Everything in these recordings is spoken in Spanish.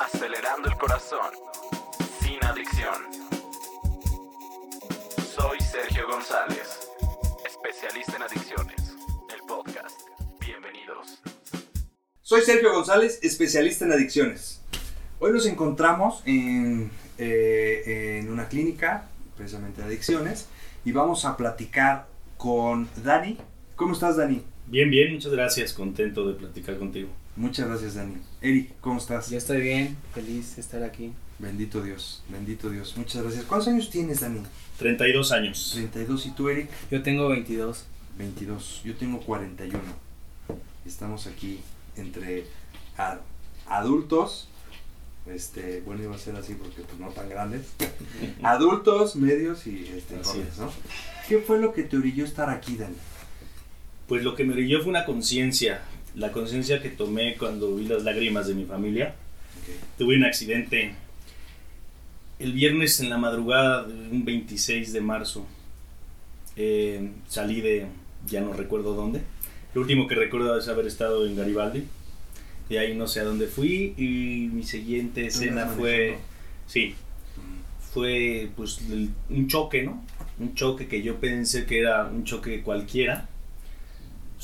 acelerando el corazón, sin adicción. Soy Sergio González, especialista en adicciones, el podcast. Bienvenidos. Soy Sergio González, especialista en adicciones. Hoy nos encontramos en, eh, en una clínica, precisamente de adicciones, y vamos a platicar con Dani. ¿Cómo estás, Dani? Bien, bien, muchas gracias. Contento de platicar contigo. Muchas gracias, Dani. Eric, ¿cómo estás? Yo estoy bien, feliz de estar aquí. Bendito Dios, bendito Dios. Muchas gracias. ¿Cuántos años tienes, Dani? 32 años. 32. ¿Y tú, Eric? Yo tengo 22. 22. Yo tengo 41. Estamos aquí entre a- adultos. Este, bueno, iba a ser así porque pues no tan grandes. adultos, medios y este, jóvenes, es. ¿no? ¿Qué fue lo que te orilló estar aquí, Dani? Pues lo que me brilló fue una conciencia. La conciencia que tomé cuando vi las lágrimas de mi familia. Tuve un accidente el viernes en la madrugada de un 26 de marzo. Eh, salí de, ya no recuerdo dónde. Lo último que recuerdo es haber estado en Garibaldi. De ahí no sé a dónde fui y mi siguiente escena fue... Sí, fue pues el- un choque, ¿no? Un choque que yo pensé que era un choque cualquiera.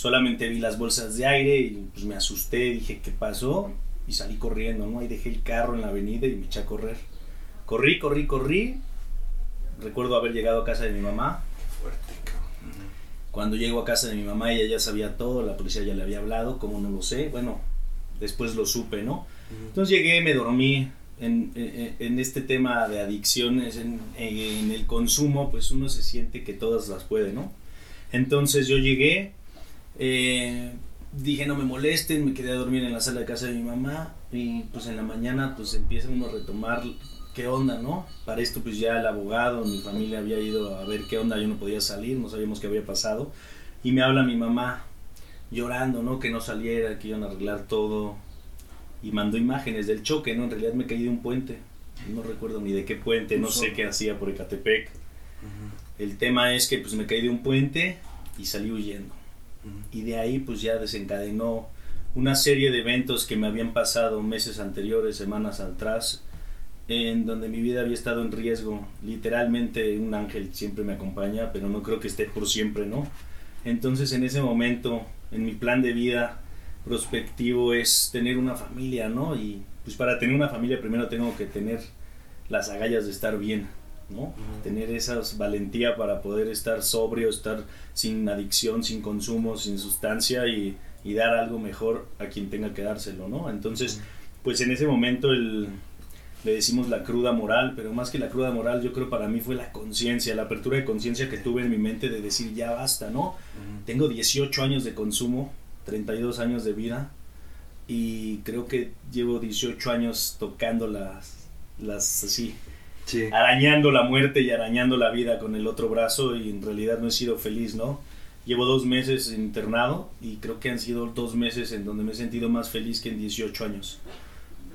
Solamente vi las bolsas de aire y pues me asusté, dije, ¿qué pasó? Y salí corriendo, ¿no? Ahí dejé el carro en la avenida y me eché a correr. Corrí, corrí, corrí. Recuerdo haber llegado a casa de mi mamá. Fuerte, cabrón. Cuando llego a casa de mi mamá, ella ya sabía todo, la policía ya le había hablado, ¿cómo no lo sé? Bueno, después lo supe, ¿no? Entonces llegué, me dormí en, en- en este tema de adicciones, en, en el consumo, pues uno se siente que todas las puede, ¿no? Entonces yo llegué, eh, dije no me molesten, me quedé a dormir en la sala de casa de mi mamá y pues en la mañana pues empieza uno a retomar qué onda, ¿no? Para esto pues ya el abogado, mi familia había ido a ver qué onda, yo no podía salir, no sabíamos qué había pasado y me habla mi mamá llorando, ¿no? Que no saliera, que iban a arreglar todo y mandó imágenes del choque, ¿no? En realidad me caí de un puente, no recuerdo ni de qué puente, no sé qué hacía por Ecatepec. El tema es que pues me caí de un puente y salí huyendo. Y de ahí pues ya desencadenó una serie de eventos que me habían pasado meses anteriores, semanas atrás, en donde mi vida había estado en riesgo. Literalmente un ángel siempre me acompaña, pero no creo que esté por siempre, ¿no? Entonces en ese momento, en mi plan de vida prospectivo es tener una familia, ¿no? Y pues para tener una familia primero tengo que tener las agallas de estar bien, ¿no? Tener esa valentía para poder estar sobrio, estar sin adicción, sin consumo, sin sustancia y, y dar algo mejor a quien tenga que dárselo, ¿no? Entonces, pues en ese momento el, le decimos la cruda moral, pero más que la cruda moral, yo creo para mí fue la conciencia, la apertura de conciencia que tuve en mi mente de decir ya basta, ¿no? Tengo 18 años de consumo, 32 años de vida y creo que llevo 18 años tocando las, las así, Sí. arañando la muerte y arañando la vida con el otro brazo y en realidad no he sido feliz, ¿no? Llevo dos meses internado y creo que han sido dos meses en donde me he sentido más feliz que en 18 años.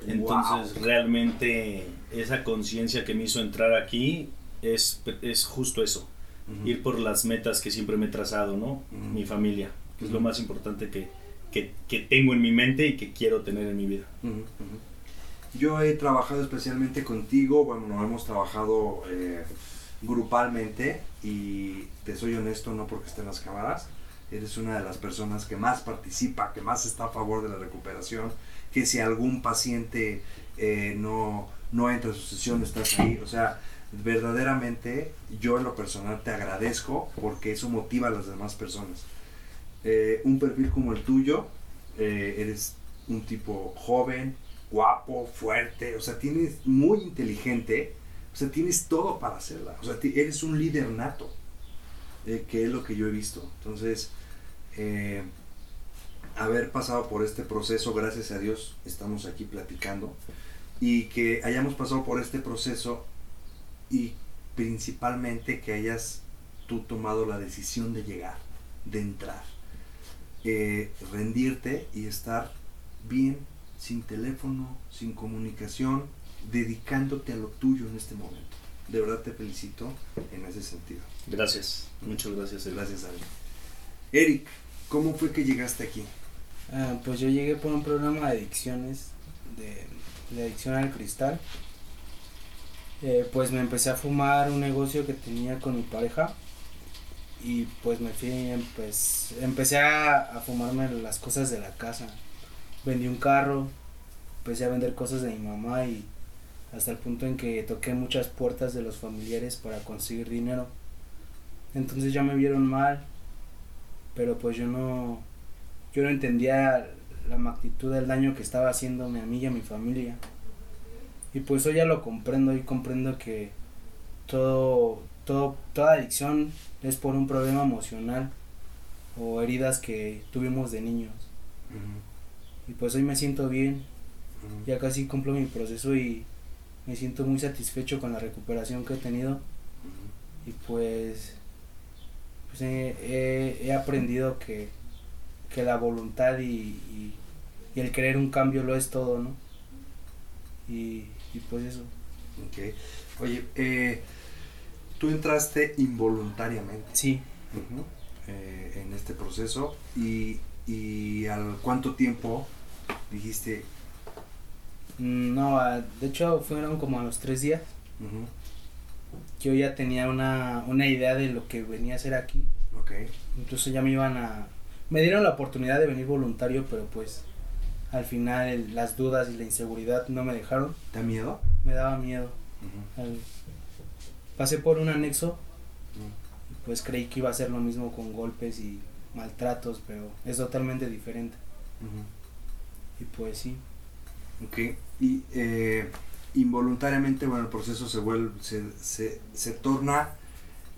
Entonces realmente esa conciencia que me hizo entrar aquí es, es justo eso, Ujú. ir por las metas que siempre me he trazado, ¿no? Ujú. Mi familia, que es lo más importante que, que, que tengo en mi mente y que quiero tener en mi vida. Yo he trabajado especialmente contigo, bueno, no hemos trabajado eh, grupalmente y te soy honesto, no porque esté en las cámaras, eres una de las personas que más participa, que más está a favor de la recuperación, que si algún paciente eh, no, no entra a su sesión, estás ahí, o sea, verdaderamente yo en lo personal te agradezco porque eso motiva a las demás personas. Eh, un perfil como el tuyo, eh, eres un tipo joven, guapo, fuerte, o sea, tienes muy inteligente, o sea, tienes todo para hacerla, o sea, eres un líder nato, eh, que es lo que yo he visto. Entonces, eh, haber pasado por este proceso, gracias a Dios, estamos aquí platicando, y que hayamos pasado por este proceso y principalmente que hayas tú tomado la decisión de llegar, de entrar, eh, rendirte y estar bien, sin teléfono, sin comunicación, dedicándote a lo tuyo en este momento. De verdad te felicito en ese sentido. Gracias, muchas gracias. Eric. Gracias, Ale. Eric, ¿cómo fue que llegaste aquí? Ah, pues yo llegué por un programa de adicciones de de adicción al cristal. Eh, pues me empecé a fumar un negocio que tenía con mi pareja y pues me fui, pues empecé a, a fumarme las cosas de la casa. Vendí un carro, empecé a vender cosas de mi mamá y hasta el punto en que toqué muchas puertas de los familiares para conseguir dinero. Entonces ya me vieron mal, pero pues yo no, yo no entendía la magnitud del daño que estaba haciéndome a mí y a mi familia. Y pues hoy ya lo comprendo y comprendo que todo, todo, toda adicción es por un problema emocional o heridas que tuvimos de niños. Y pues hoy me siento bien, ya casi cumplo mi proceso y me siento muy satisfecho con la recuperación que he tenido. Y pues, pues he, he- aprendido que, que la voluntad y, y- y el querer un cambio lo es todo, ¿no? Y, y pues eso. Ok. Oye, eh, tú entraste involuntariamente Sí, eh, en este proceso y, y al cuánto tiempo dijiste, Mm, no, ah, de hecho fueron como a los tres días. ujú, Yo ya tenía una, una idea de lo que venía a hacer aquí. ok, Incluso ya me iban a... Me dieron la oportunidad de venir voluntario, pero pues al final el- las dudas y la inseguridad no me dejaron. ¿te da miedo? Me daba miedo. Al- Pasé por un anexo y pues creí que iba a ser lo mismo con golpes y maltratos, pero es totalmente diferente. Ujú. Y pues sí. Ok, y eh, involuntariamente, bueno, el proceso se vuelve, se, se, se torna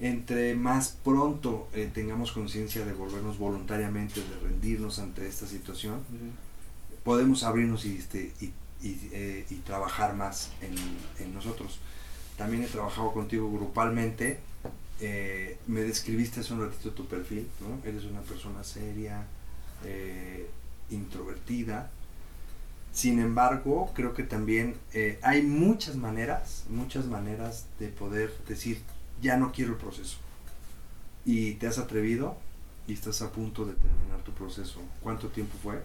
entre más pronto eh, tengamos conciencia de volvernos voluntariamente, de rendirnos ante esta situación, podemos abrirnos y, este, y, y, eh, y trabajar más en, en nosotros. También he trabajado contigo grupalmente. eh, me describiste hace un ratito tu perfil, ¿no? Eres una persona seria, introvertida. Sin embargo, creo que también eh, hay muchas maneras, muchas maneras de poder decir, ya no quiero el proceso. Y te has atrevido y estás a punto de terminar tu proceso. ¿Cuánto tiempo fue?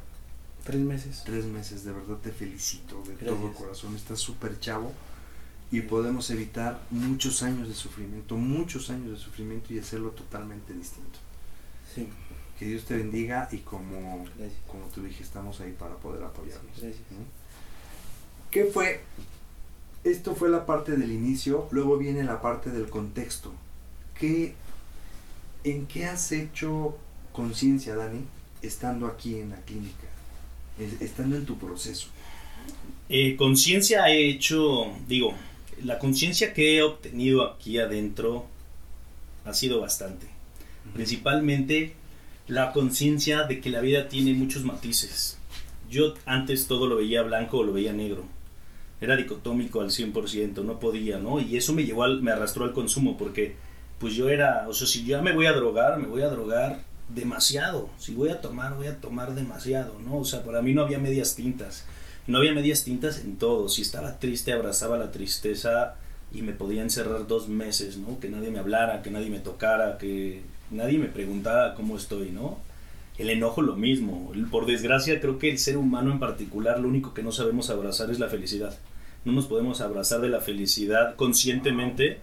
Tres meses. Tres meses, de verdad te felicito de Gracias. todo corazón. Estás súper chavo y podemos evitar muchos años de sufrimiento, muchos años de sufrimiento y hacerlo totalmente distinto. Sí, Que Dios te bendiga y como, gracias. como te dije, estamos ahí para poder apoyarnos. Gracias. ¿no? ¿Qué fue? Esto fue la parte del inicio, luego viene la parte del contexto. ¿Qué, ¿En qué has hecho conciencia, Dani, estando aquí en la clínica? Es- Estando en tu proceso. Eh, conciencia he hecho, digo, la conciencia que he obtenido aquí adentro ha sido bastante. Principalmente la conciencia de que la vida tiene muchos matices. Yo antes todo lo veía blanco o lo veía negro. Era dicotómico al 100%, no podía, ¿no? Y eso me llevó al, me arrastró al consumo porque pues yo era, o sea, si ya me voy a drogar, me voy a drogar demasiado. Si voy a tomar, voy a tomar demasiado, ¿no? O sea, para mí no había medias tintas. No había medias tintas en todo. Si estaba triste, abrazaba la tristeza y me podía encerrar dos meses, ¿no? Que nadie me hablara, que nadie me tocara, que nadie me preguntara cómo estoy, ¿no? El enojo lo mismo. Por desgracia, creo que el ser humano en particular, lo único que no sabemos abrazar es la felicidad. No nos podemos abrazar de la felicidad conscientemente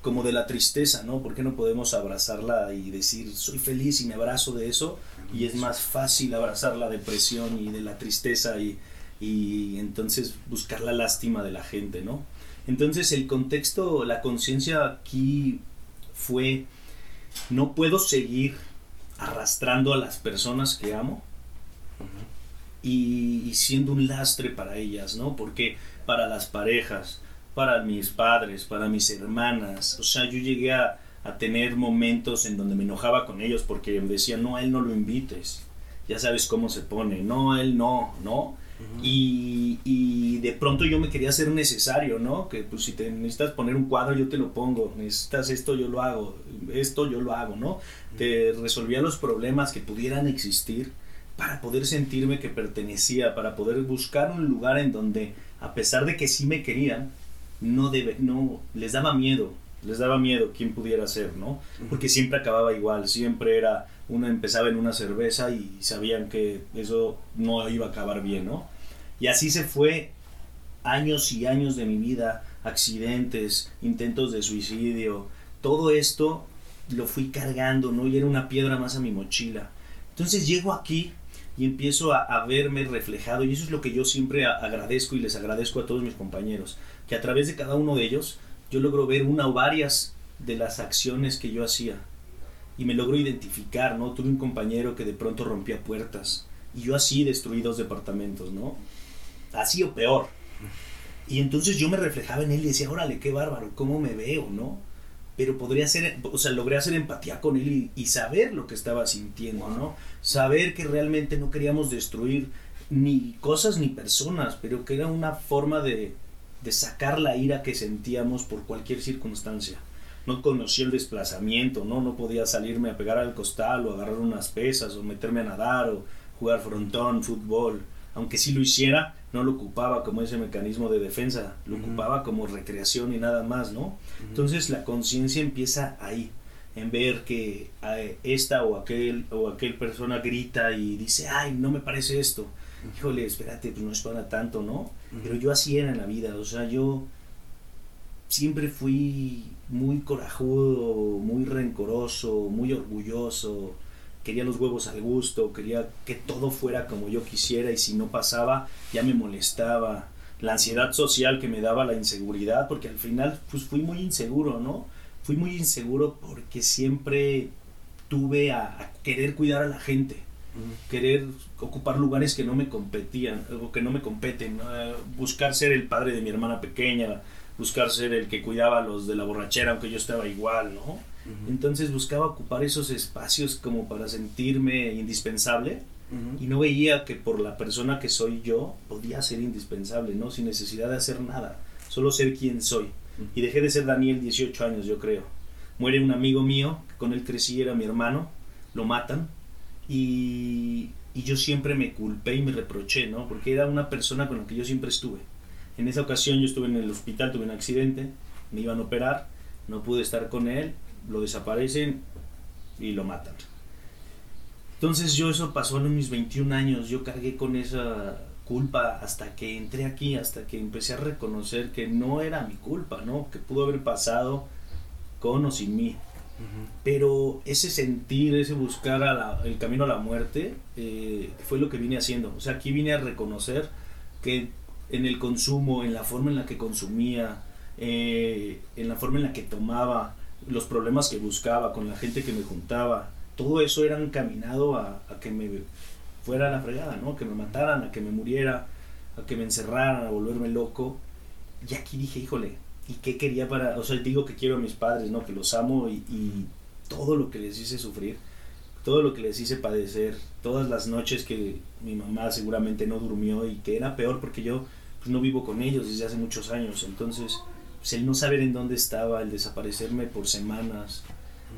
como de la tristeza, ¿no? ¿Por qué no podemos abrazarla y decir, soy feliz y me abrazo de eso? Y es más fácil abrazar la depresión y de la tristeza y, y entonces buscar la lástima de la gente, ¿no? Entonces el contexto, la conciencia aquí fue, no puedo seguir arrastrando a las personas que amo y, siendo un lastre para ellas, ¿no? Porque para las parejas, para mis padres, para mis hermanas, o sea, yo llegué a, a tener momentos en donde me enojaba con ellos porque me decían, no, a él no lo invites, ya sabes cómo se pone, no, a él no, ¿no? Y, y de pronto yo me quería hacer necesario, ¿no? Que pues si te necesitas poner un cuadro yo te lo pongo, necesitas esto yo lo hago, esto yo lo hago, ¿no? Te resolvía los problemas que pudieran existir para poder sentirme que pertenecía, para poder buscar un lugar en donde, a pesar de que sí me querían, no, debe, no les daba miedo, les daba miedo quién pudiera ser, ¿no? Porque siempre acababa igual, siempre era, una empezaba en una cerveza y sabían que eso no iba a acabar bien, ¿no? Y así se fue años y años de mi vida, accidentes, intentos de suicidio, todo esto lo fui cargando, ¿no? Y era una piedra más a mi mochila. Entonces llego aquí y empiezo a, a, verme reflejado y eso es lo que yo siempre agradezco y les agradezco a todos mis compañeros, que a través de cada uno de ellos yo logro ver una o varias de las acciones que yo hacía y me logro identificar, ¿no? Tuve un compañero que de pronto rompía puertas y yo así destruí dos departamentos, ¿no? Así o peor. Y entonces yo me reflejaba en él y decía, órale, qué bárbaro, cómo me veo, ¿no? pero podría ser, o sea, logré hacer empatía con él y, saber lo que estaba sintiendo, ¿no? Saber que realmente no queríamos destruir ni cosas ni personas, pero que era una forma de, de sacar la ira que sentíamos por cualquier circunstancia. No conocía el desplazamiento, ¿no? No podía salirme a pegar al costal o agarrar unas pesas o meterme a nadar o jugar frontón, fútbol. Aunque sí lo hiciera, no lo ocupaba como ese mecanismo de defensa, lo ocupaba como recreación y nada más, ¿no? Entonces la conciencia empieza ahí, en ver que eh, esta o aquel o aquel persona grita y dice, ay, no me parece esto. Híjole, espérate, pues no es para tanto, ¿no? Pero yo así era en la vida, o sea, yo siempre fui muy corajudo, muy rencoroso, muy orgulloso, quería los huevos al gusto, quería que todo fuera como yo quisiera y si no pasaba ya me molestaba. La ansiedad social que me daba la inseguridad, porque al final pues fui muy inseguro, ¿no? Fui muy inseguro porque siempre tuve a, querer cuidar a la gente, querer ocupar lugares que no me competían, o que no me competen, buscar ser el padre de mi hermana pequeña, buscar ser el que cuidaba a los de la borrachera, aunque yo estaba igual, ¿no? Entonces buscaba ocupar esos espacios como para sentirme indispensable y no veía que por la persona que soy yo podía ser indispensable, ¿no? Sin necesidad de hacer nada, solo ser quien soy. Y dejé de ser Daniel 18 años, yo creo. Muere un amigo mío, con él crecí, era mi hermano, lo matan y, y yo siempre me culpé y me reproché, ¿no? Porque era una persona con la que yo siempre estuve. En esa ocasión yo estuve en el hospital, tuve un accidente, me iban a operar, no pude estar con él lo desaparecen y lo matan. Entonces yo eso pasó en mis 21 años, yo cargué con esa culpa hasta que entré aquí, hasta que empecé a reconocer que no era mi culpa, ¿no? Que pudo haber pasado con o sin mí. Pero ese sentir, ese buscar el camino a la muerte, eh, fue lo que vine haciendo. O sea, aquí vine a reconocer que en el consumo, en la forma en la que consumía, eh, en la forma en la que tomaba, los problemas que buscaba, con la gente que me juntaba, todo eso era encaminado a, a que me fuera a la fregada, ¿no? Que me mataran, a que me muriera, a que me encerraran, a volverme loco. Y aquí dije, híjole, ¿y qué quería para...? O sea, digo que quiero a mis padres, ¿no? Que los amo y todo lo que les hice sufrir, todo lo que les hice padecer, todas las noches que mi mamá seguramente no durmió y que era peor porque yo pues, no vivo con ellos desde hace muchos años. Entonces pues, el no saber en dónde estaba, el desaparecerme por semanas,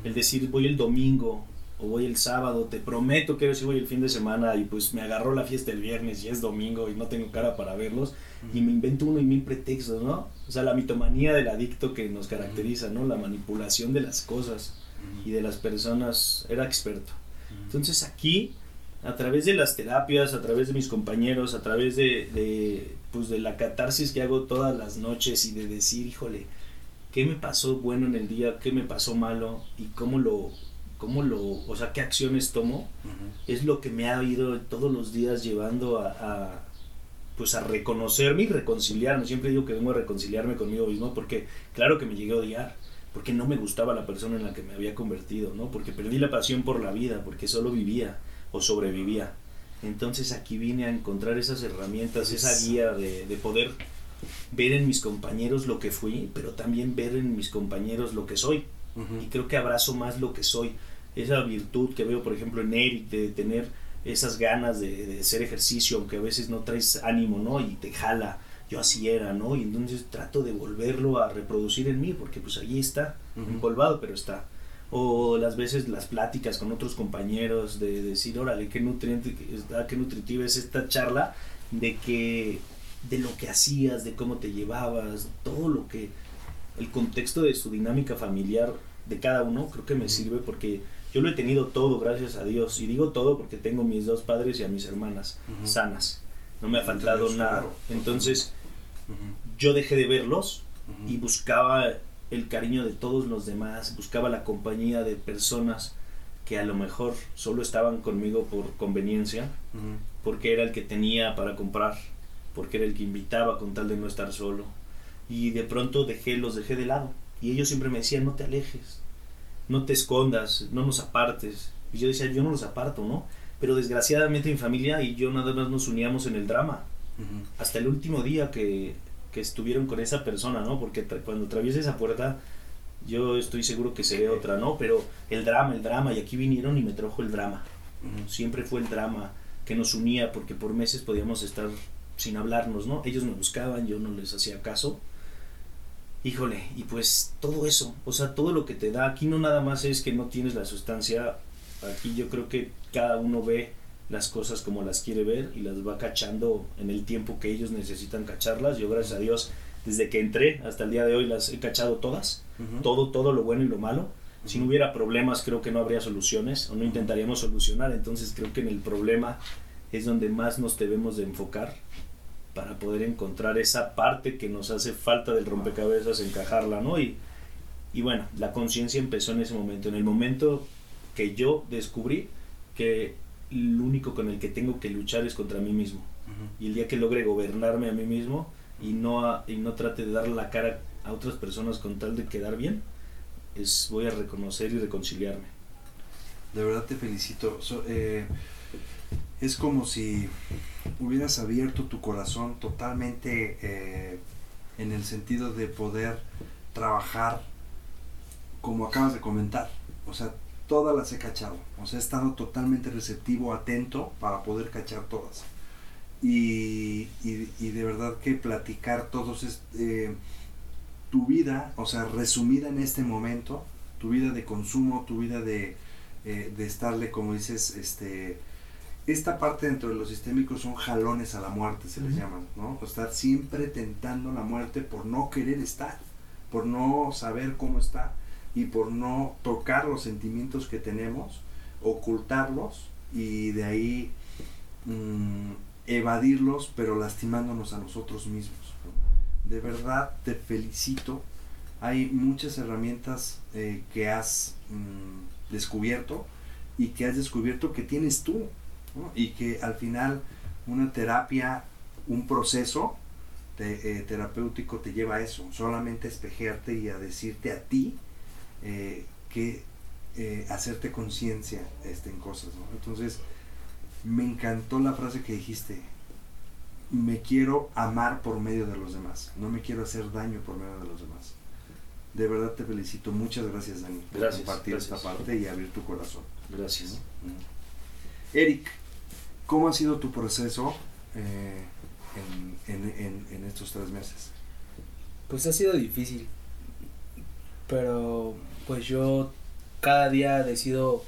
el decir voy el domingo o voy el sábado, te prometo que si voy el fin de semana y pues me agarró la fiesta el viernes y es domingo y no tengo cara para verlos y me invento uno y mil pretextos, ¿no? O sea, la mitomanía del adicto que nos caracteriza, ¿no? La manipulación de las cosas y de las personas, era experto. Entonces aquí a través de las terapias, a través de mis compañeros, a través de, de, pues de la catarsis que hago todas las noches y de decir, híjole, ¿qué me pasó bueno en el día? ¿Qué me pasó malo? ¿Y cómo lo, cómo lo, o sea, qué acciones tomo? Es lo que me ha ido todos los días llevando a, a, pues a reconocerme y reconciliarme. Siempre digo que vengo a reconciliarme conmigo mismo porque claro que me llegué a odiar porque no me gustaba la persona en la que me había convertido, ¿no? Porque perdí la pasión por la vida, porque solo vivía o sobrevivía. Entonces aquí vine a encontrar esas herramientas, esa guía de, de, poder ver en mis compañeros lo que fui, pero también ver en mis compañeros lo que soy. Y creo que abrazo más lo que soy. Esa virtud que veo, por ejemplo, en Eric, de tener esas ganas de, de hacer ejercicio, aunque a veces no traes ánimo, ¿no? Y te jala. Yo así era, ¿no? Y entonces trato de volverlo a reproducir en mí, porque pues allí está, empolvado, pero está o las veces las pláticas con otros compañeros de, decir, órale, qué nutriente, qué nutritiva es esta charla, de que de lo que hacías, de cómo te llevabas, todo lo que el contexto de su dinámica familiar de cada uno, creo que me sirve porque yo lo he tenido todo, gracias a Dios, y digo todo porque tengo mis dos padres y a mis hermanas sanas, no me ha faltado nada. Entonces, yo dejé de verlos Ujú. y buscaba el cariño de todos los demás, buscaba la compañía de personas que a lo mejor solo estaban conmigo por conveniencia, porque era el que tenía para comprar, porque era el que invitaba con tal de no estar solo. Y de pronto dejé, los dejé de lado. Y ellos siempre me decían, no te alejes, no te escondas, no nos apartes. Y yo decía, yo no los aparto, ¿no? Pero desgraciadamente mi familia y yo nada más nos uníamos en el drama. Hasta el último día que, que estuvieron con esa persona, ¿no? Porque tra- cuando atraviesa esa puerta, yo estoy seguro que seré otra, ¿no? Pero el drama, el drama, y aquí vinieron y me trajo el drama. Siempre fue el drama que nos unía porque por meses podíamos estar sin hablarnos, ¿no? Ellos me buscaban, yo no les hacía caso. Híjole, y pues todo eso, o sea, todo lo que te da, aquí no nada más es que no tienes la sustancia, aquí yo creo que cada uno ve las cosas como las quiere ver y las va cachando en el tiempo que ellos necesitan cacharlas. Yo gracias a Dios, desde que entré hasta el día de hoy las he cachado todas, todo, todo lo bueno y lo malo. Si no hubiera problemas, creo que no habría soluciones o no intentaríamos solucionar. Entonces creo que en el problema es donde más nos debemos de enfocar para poder encontrar esa parte que nos hace falta del rompecabezas, encajarla, ¿no? Y, y bueno, la conciencia empezó en ese momento, en el momento que yo descubrí que lo único con el que tengo que luchar es contra mí mismo. Ujú. Y el día que logre gobernarme a mí mismo y no, a- y no trate de darle la cara a otras personas con tal de quedar bien, es, voy a reconocer y reconciliarme. De verdad te felicito. So- eh, es como si hubieras abierto tu corazón totalmente eh, en el sentido de poder trabajar como acabas de comentar. O sea, todas las he cachado. O sea, he estado totalmente receptivo, atento para poder cachar todas. Y, y- y de verdad que platicar todos es, eh, tu vida, o sea, resumida en este momento, tu vida de consumo, tu vida de, eh, de estarle, como dices, este, esta parte dentro de los sistémicos son jalones a la muerte, se les Ujú. llaman, ¿no? O estar siempre tentando la muerte por no querer estar, por no saber cómo está y por no tocar los sentimientos que tenemos, ocultarlos y de ahí mm, evadirlos, pero lastimándonos a nosotros mismos. ¿no? De verdad te felicito. Hay muchas herramientas eh, que has mm, descubierto y que has descubierto que tienes tú. ¿no? Y que al final una terapia, un proceso te- eh, terapéutico te lleva a eso. Solamente a espejearte y a decirte a ti eh, que eh, hacerte conciencia este, en cosas. ¿no? Entonces, me encantó la frase que dijiste. Me quiero amar por medio de los demás. No me quiero hacer daño por medio de los demás. De verdad te felicito. Muchas gracias, Dani, por Gracias, compartir gracias. esta parte y abrir tu corazón. Gracias. Eric, ¿cómo ha sido tu proceso eh, en, en- en- en estos tres meses? Pues ha sido difícil. Pero pues yo cada día decido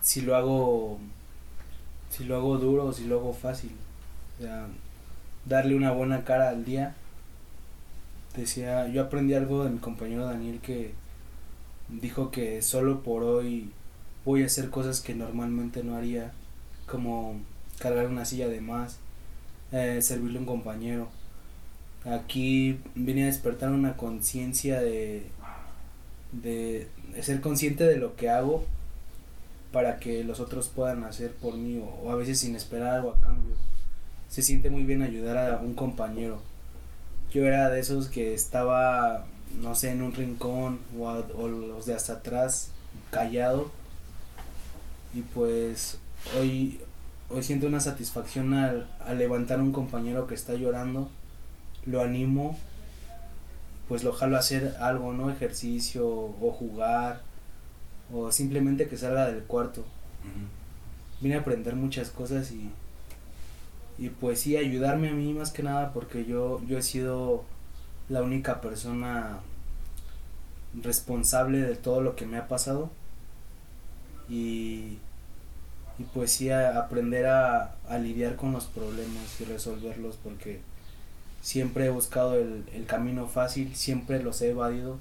si lo hago si lo hago duro o si lo hago fácil. O sea, darle una buena cara al día. Decía, yo aprendí algo de mi compañero Daniel que dijo que solo por hoy voy a hacer cosas que normalmente no haría, como cargar una silla de más, eh, servirle a un compañero. Aquí vine a despertar una conciencia de, de, ser consciente de lo que hago para que los otros puedan hacer por mí o, o a veces sin esperar algo a cambio. Se siente muy bien ayudar a un compañero. Yo era de esos que estaba, no sé, en un rincón o, a- o los de hasta atrás, callado. Y pues hoy, hoy siento una satisfacción al, al levantar a un compañero que está llorando lo animo, pues lo jalo a hacer algo, ¿no? Ejercicio o jugar o simplemente que salga del cuarto. Vine a aprender muchas cosas y, y pues sí, ayudarme a mí más que nada porque yo, yo he sido la única persona responsable de todo lo que me ha pasado y, y pues sí, a- aprender a, a lidiar con los problemas y resolverlos porque siempre he buscado el, el camino fácil, siempre los he evadido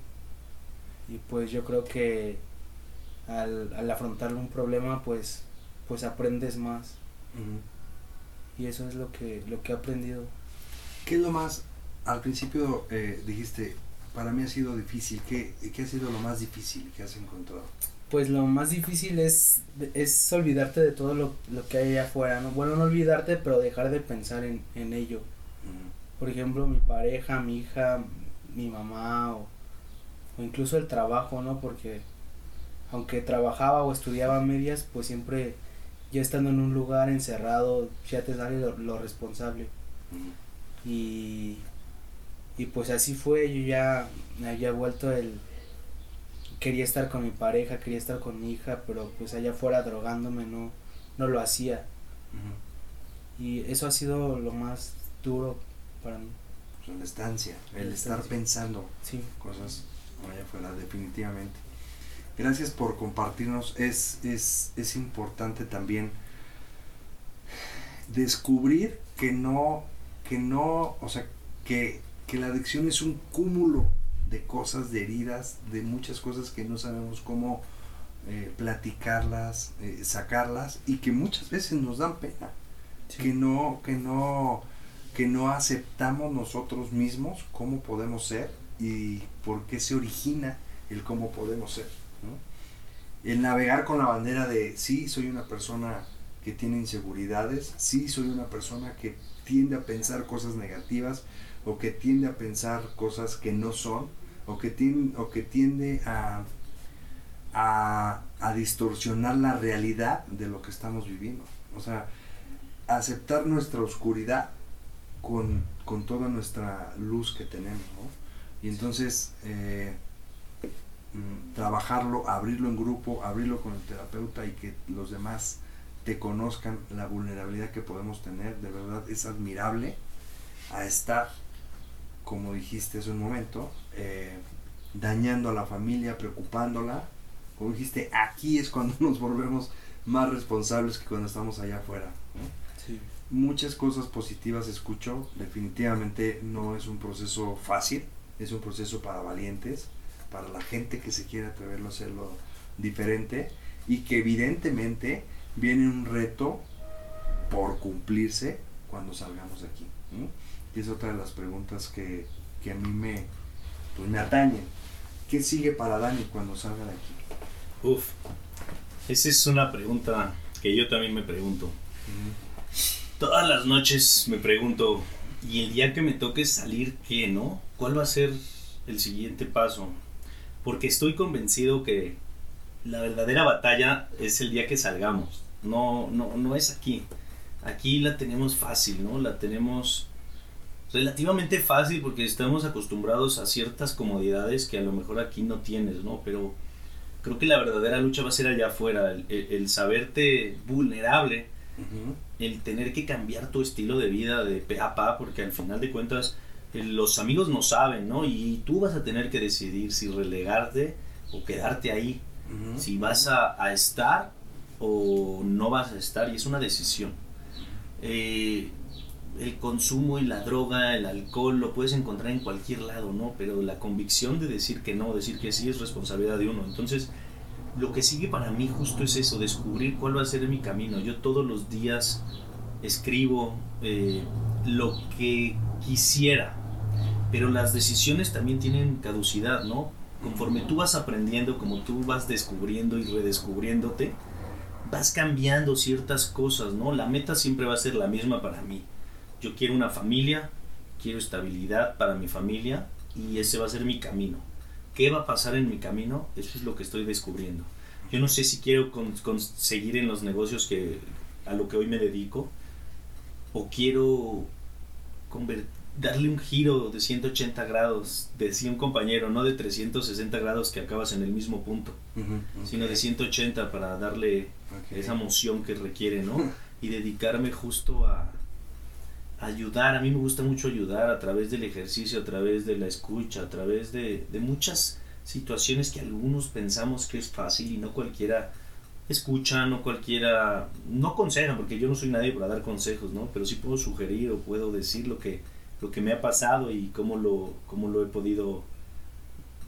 y pues yo creo que al, al afrontar un problema pues pues aprendes más y eso es lo que lo que he aprendido ¿Qué es lo más al principio eh, dijiste, para mí ha sido difícil. ¿Qué, ¿Qué ha sido lo más difícil que has encontrado? Pues lo más difícil es, es olvidarte de todo lo, lo que hay allá afuera, ¿no? Bueno, no olvidarte, pero dejar de pensar en, en ello. Por ejemplo, mi pareja, mi hija, mi mamá o, o incluso el trabajo, ¿no? Porque aunque trabajaba o estudiaba a medias, pues siempre ya estando en un lugar encerrado, ya te sale lo, lo responsable. Y, y pues así fue, yo ya me había vuelto el... Quería estar con mi pareja, quería estar con mi hija, pero pues allá afuera drogándome no, no lo hacía. Y eso ha sido lo más duro para mí. Pues la estancia, el La estar estancia. pensando Sí, cosas allá afuera, definitivamente. Gracias por compartirnos. Es, es, es importante también descubrir que no, que no, o sea, que, que la adicción es un cúmulo de cosas, de heridas, de muchas cosas que no sabemos cómo eh, platicarlas, eh, sacarlas y que muchas veces nos dan pena sí. que no que no que no aceptamos nosotros mismos cómo podemos ser y por qué se origina el cómo podemos ser el navegar con la bandera de sí soy una persona que tiene inseguridades sí soy una persona que tiende a pensar cosas negativas o que tiende a pensar cosas que no son o que tiende, o que tiende a, a, a distorsionar la realidad de lo que estamos viviendo. O sea aceptar nuestra oscuridad con, con toda nuestra luz que tenemos, ¿no? Y entonces eh, mm, trabajarlo, abrirlo en grupo, abrirlo con el terapeuta y que los demás te conozcan la vulnerabilidad que podemos tener, de verdad es admirable a estar, como dijiste hace un momento, eh, dañando a la familia, preocupándola. Como dijiste, aquí es cuando nos volvemos más responsables que cuando estamos allá afuera. ¿no? Muchas cosas positivas escucho. Definitivamente no es un proceso fácil, es un proceso para valientes, para la gente que se quiere atreverlo a hacerlo diferente y que evidentemente viene un reto por cumplirse cuando salgamos de aquí. Y es otra de las preguntas que, que a mí me, pues, me atañen. ¿Qué sigue para Dani cuando salga de aquí? Uf, esa es una pregunta que yo también me pregunto. Todas las noches me pregunto, ¿y el día que me toque salir qué, no? ¿Cuál va a ser el siguiente paso? Porque estoy convencido que la verdadera batalla es el día que salgamos. No, no, no es aquí. Aquí la tenemos fácil, ¿no? La tenemos relativamente fácil porque estamos acostumbrados a ciertas comodidades que a lo mejor aquí no tienes, ¿no? Pero creo que la verdadera lucha va a ser allá afuera, el, el- saberte vulnerable, El tener que cambiar tu estilo de vida de pe a pa, porque al final de cuentas eh, los amigos no saben, ¿no? Y tú vas a tener que decidir si relegarte o quedarte ahí, si vas a, a estar o no vas a estar, y es una decisión. Eh, el consumo y la droga, el alcohol, lo puedes encontrar en cualquier lado, ¿no? Pero la convicción de decir que no, decir que sí, es responsabilidad de uno. Entonces, lo que sigue para mí justo es eso, descubrir cuál va a ser mi camino. Yo todos los días escribo eh, lo que quisiera, pero las decisiones también tienen caducidad, ¿no? Conforme tú vas aprendiendo, como tú vas descubriendo y redescubriéndote, vas cambiando ciertas cosas, ¿no? La meta siempre va a ser la misma para mí. Yo quiero una familia, quiero estabilidad para mi familia y ese va a ser mi camino. ¿Qué va a pasar en mi camino? Eso es lo que estoy descubriendo. Yo no sé si quiero con- conseguir en los negocios que a lo que hoy me dedico o quiero darle un giro de 180 grados, decía un compañero, no de 360 grados que acabas en el mismo punto, Ujú. sino de Ok. 180 para darle Ok. esa emoción que requiere, ¿no? Y dedicarme justo a ayudar. A mí me gusta mucho ayudar a través del ejercicio, a través de la escucha, a través de, de muchas situaciones que algunos pensamos que es fácil y no cualquiera escucha, no cualquiera, no aconsejan, porque yo no soy nadie para dar consejos, ¿no? Pero sí puedo sugerir o puedo decir lo que, lo que me ha pasado y cómo lo, cómo lo he podido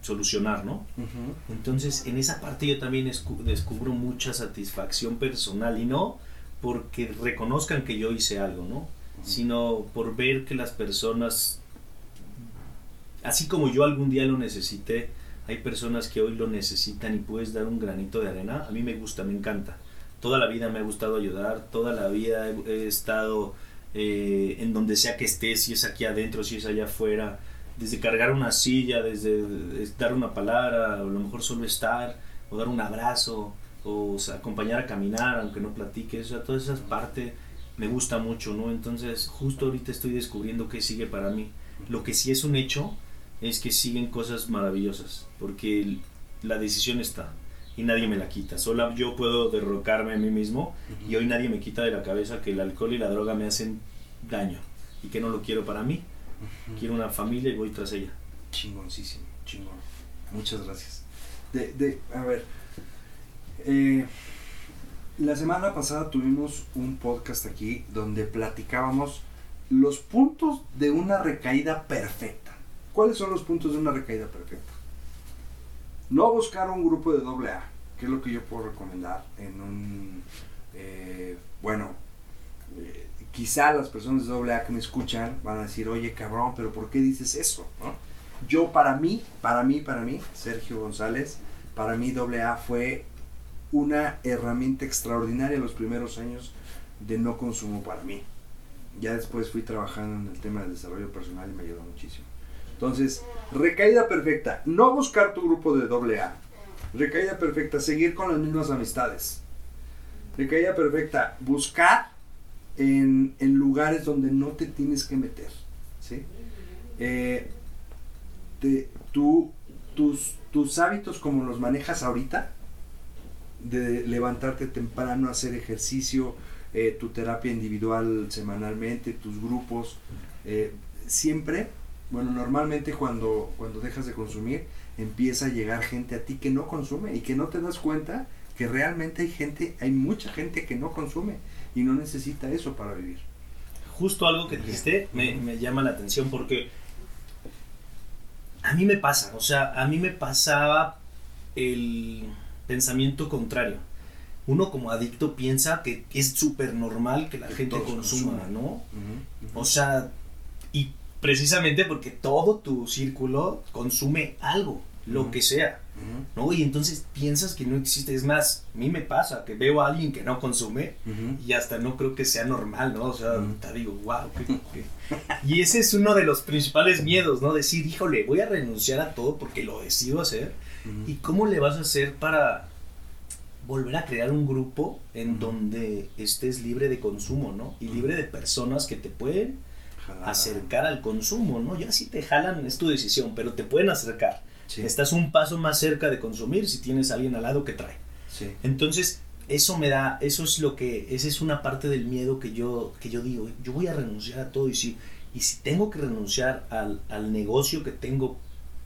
solucionar, ¿no? Entonces, en esa parte yo también escu- descubro mucha satisfacción personal y no porque reconozcan que yo hice algo, ¿no? Sino por ver que las personas así como yo algún día lo necesité, hay personas que hoy lo necesitan y puedes dar un granito de arena. A mí me gusta, me encanta. Toda la vida me ha gustado ayudar, toda la vida he, estado eh, en donde sea que estés, si es aquí adentro, si es allá afuera, desde cargar una silla, desde eh, dar una palabra, o a lo mejor solo estar, o dar un abrazo, o, acompañar a caminar, aunque no platiques, o sea, esas partes me gusta mucho, ¿no? Entonces, justo ahorita estoy descubriendo qué sigue para mí. Lo que sí es un hecho es que siguen cosas maravillosas, porque la decisión está y nadie me la quita. Solo yo puedo derrocarme a mí mismo y hoy nadie me quita de la cabeza que el alcohol y la droga me hacen daño y que no lo quiero para mí. Quiero una familia y voy tras ella. Chingoncísimo, chingón. Muchas gracias. De, de, a ver, eh, la semana pasada tuvimos un podcast aquí donde platicábamos los puntos de una recaída perfecta. ¿Cuáles son los puntos de una recaída perfecta? No buscar un grupo de doble A, que es lo que yo puedo recomendar en un, eh, bueno, eh, quizá las personas de doble A que me escuchan van a decir, oye cabrón, pero ¿por qué dices eso? Yo para mí, para mí, para mí, Sergio González, para mí doble A fue una herramienta extraordinaria los primeros años de no consumo para mí. Ya después fui trabajando en el tema del desarrollo personal y me ayudó muchísimo. Entonces, recaída perfecta, no buscar tu grupo de doble A. Recaída perfecta, seguir con las mismas amistades. Recaída perfecta, buscar en, en lugares donde no te tienes que meter. ¿sí? Eh, te- tú, tus, tus hábitos como los manejas ahorita, de levantarte temprano, hacer ejercicio, eh, tu terapia individual semanalmente, tus grupos, eh, siempre, bueno, normalmente cuando, cuando dejas de consumir, empieza a llegar gente a ti que no consume y que no te das cuenta que realmente hay gente, hay mucha gente que no consume y no necesita eso para vivir. Justo algo que dijiste me, me llama la atención porque a mí me pasa, o sea, a mí me pasaba el pensamiento contrario. Uno como adicto piensa que es súper normal que la Que gente consuma, consuman. ¿no? O sea, y precisamente porque todo tu círculo consume algo, lo que sea, ¿no? Y entonces piensas que no existe. Es más, a mí me pasa que veo a alguien que no consume y hasta no creo que sea normal, ¿no? O sea, te digo, wow. Y ese es uno de los principales miedos, ¿no? Decir, híjole, voy a renunciar a todo porque lo decido hacer. ¿Y cómo le vas a hacer para volver a crear un grupo en donde estés libre de consumo, ¿no? Y libre de personas que te pueden Jalar. acercar al consumo, ¿no? Ya si te jalan es tu decisión, pero te pueden acercar. Sí, Estás un paso más cerca de consumir si tienes a alguien al lado que trae. sí. Entonces, eso me da, eso es lo que, esa es una parte del miedo que yo, que yo digo, yo voy a renunciar a todo y si, y si tengo que renunciar al, al negocio que tengo,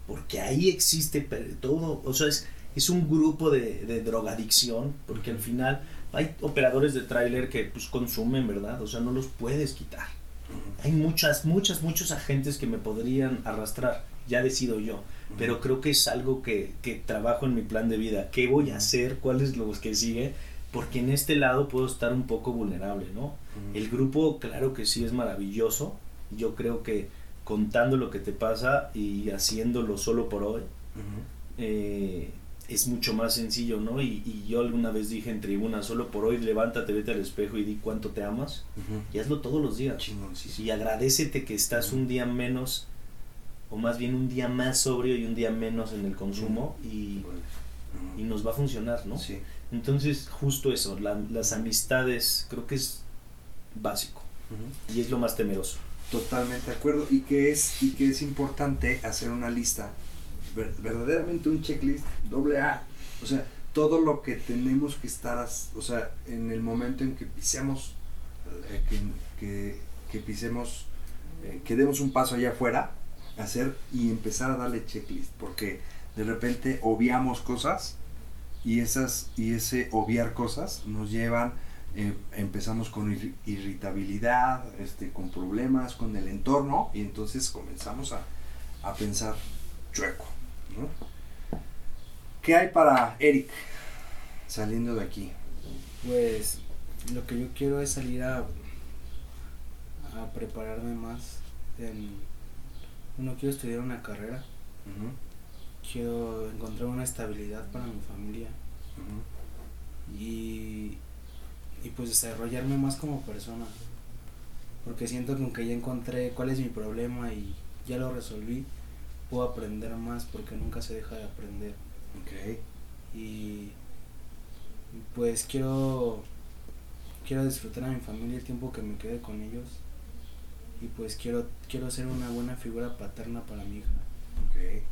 porque ahí existe todo, o sea, es, es un grupo de, de drogadicción, porque al final hay operadores de tráiler que pues consumen, ¿verdad? O sea, no los puedes quitar. Hay muchas, muchas, muchos agentes que me podrían arrastrar, ya decido yo, pero creo que es algo que, que trabajo en mi plan de vida. ¿Qué voy a hacer? ¿Cuál es lo que sigue? Porque en este lado puedo estar un poco vulnerable, ¿no? El grupo, claro que sí es maravilloso. Yo creo que contando lo que te pasa y haciéndolo solo por hoy, eh, es mucho más sencillo, ¿no? Y, y yo alguna vez dije en tribuna, solo por hoy levántate, vete al espejo y di cuánto te amas. Y hazlo todos los días. Y agradecete que estás un día menos, o más bien un día más sobrio y un día menos en el consumo y, y nos va a funcionar, ¿no? Sí. Entonces, justo eso, la- las amistades creo que es básico y es lo más temeroso. Totalmente de acuerdo. Y que es, y que es importante hacer una lista, ver- verdaderamente un checklist doble A. O sea, todo lo que tenemos que estar, o sea, en el momento en que pisemos, eh, que, que, que pisemos, eh, que demos un paso allá afuera, hacer y empezar a darle checklist. Porque de repente obviamos cosas y esas y ese obviar cosas nos llevan eh, empezamos con irri- irritabilidad este con problemas con el entorno y entonces comenzamos a, a pensar chueco ¿no? ¿qué hay para Eric saliendo de aquí? Pues lo que yo quiero es salir a, a prepararme más en, Bueno, quiero estudiar una carrera, quiero encontrar una estabilidad para mi familia y, y pues desarrollarme más como persona. Porque siento que aunque ya encontré cuál es mi problema y ya lo resolví, puedo aprender más porque nunca se deja de aprender. Ok. Y pues quiero quiero disfrutar a mi familia el tiempo que me quede con ellos. Y pues quiero quiero ser una buena figura paterna para mi hija. Ok.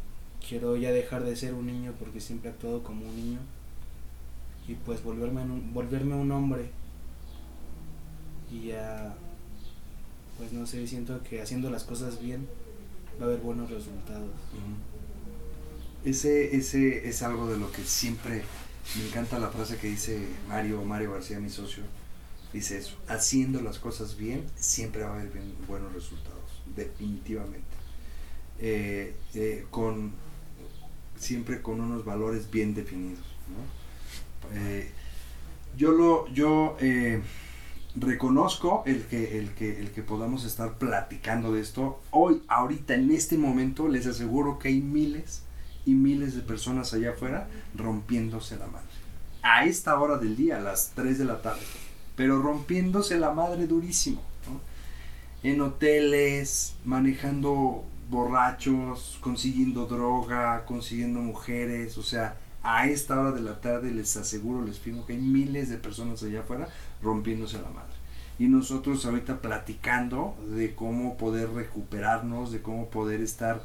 Quiero ya dejar de ser un niño porque siempre he actuado como un niño. Y pues volverme en un, volverme un hombre. Y ya pues no sé, siento que haciendo las cosas bien va a haber buenos resultados. Ese, ese es algo de lo que siempre me encanta la frase que dice Mario, Mario García, mi socio. Dice eso, haciendo las cosas bien, siempre va a haber buenos resultados, definitivamente. Eh, eh, con, siempre con unos valores bien definidos. ¿no? Eh, yo lo, yo reconozco el que, el, que, el que podamos estar platicando de esto. Hoy, ahorita, en este momento, les aseguro que hay miles y miles de personas allá afuera rompiéndose la madre. A esta hora del día, a las 3 de la tarde. Pero rompiéndose la madre durísimo. En hoteles, manejando borrachos, consiguiendo droga, consiguiendo mujeres. O sea, a esta hora de la tarde les aseguro, les firmo que hay miles de personas allá afuera rompiéndose la madre. Y nosotros ahorita platicando de cómo poder recuperarnos, de cómo poder estar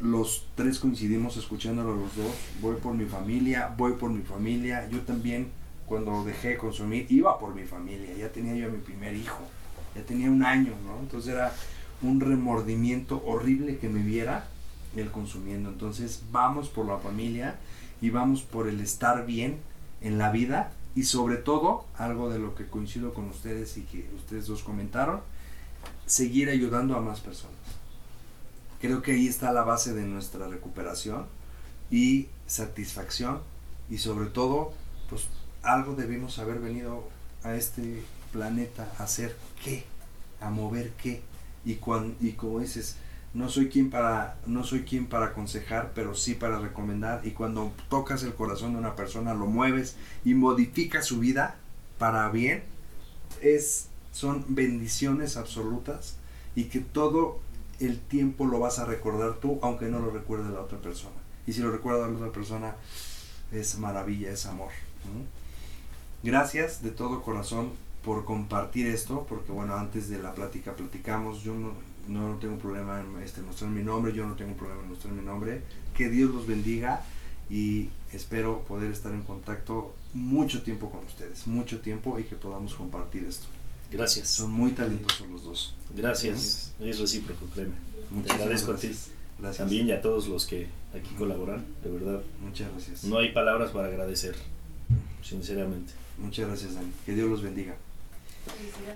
los tres coincidimos escuchándolo los dos. Voy por mi familia, voy por mi familia. Yo también, cuando dejé de consumir, iba por mi familia. Ya tenía yo mi primer hijo. Ya tenía un año, ¿no? Entonces era un remordimiento horrible que me viera el consumiendo. Entonces vamos por la familia y vamos por el estar bien en la vida. Y sobre todo, algo de lo que coincido con ustedes y que ustedes dos comentaron, seguir ayudando a más personas. Creo que ahí está la base de nuestra recuperación y satisfacción y sobre todo, pues algo debimos haber venido a este planeta a hacer qué, a mover qué y cuan, y como dices, no soy quien para no soy quien para aconsejar, pero sí para recomendar y cuando tocas el corazón de una persona lo mueves y modificas su vida para bien es son bendiciones absolutas y que todo el tiempo lo vas a recordar tú, aunque no lo recuerde la otra persona. Y si lo recuerda la otra persona, es maravilla, es amor. Gracias de todo corazón por compartir esto, porque bueno, antes de la plática platicamos, yo no, no tengo problema en este, mostrar mi nombre, yo no tengo problema en mostrar mi nombre. Que Dios los bendiga y espero poder estar en contacto mucho tiempo con ustedes, mucho tiempo y que podamos compartir esto. Gracias. Son muy talentosos los dos. Gracias. Es recíproco, créeme. Te Muchísimas agradezco a ti. gracias. Gracias. También y a todos los que aquí colaboran, de verdad. Muchas gracias. No hay palabras para agradecer, sinceramente. Muchas gracias, Dani. Que Dios los bendiga.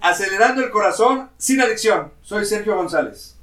Acelerando el corazón sin adicción. Soy Sergio González.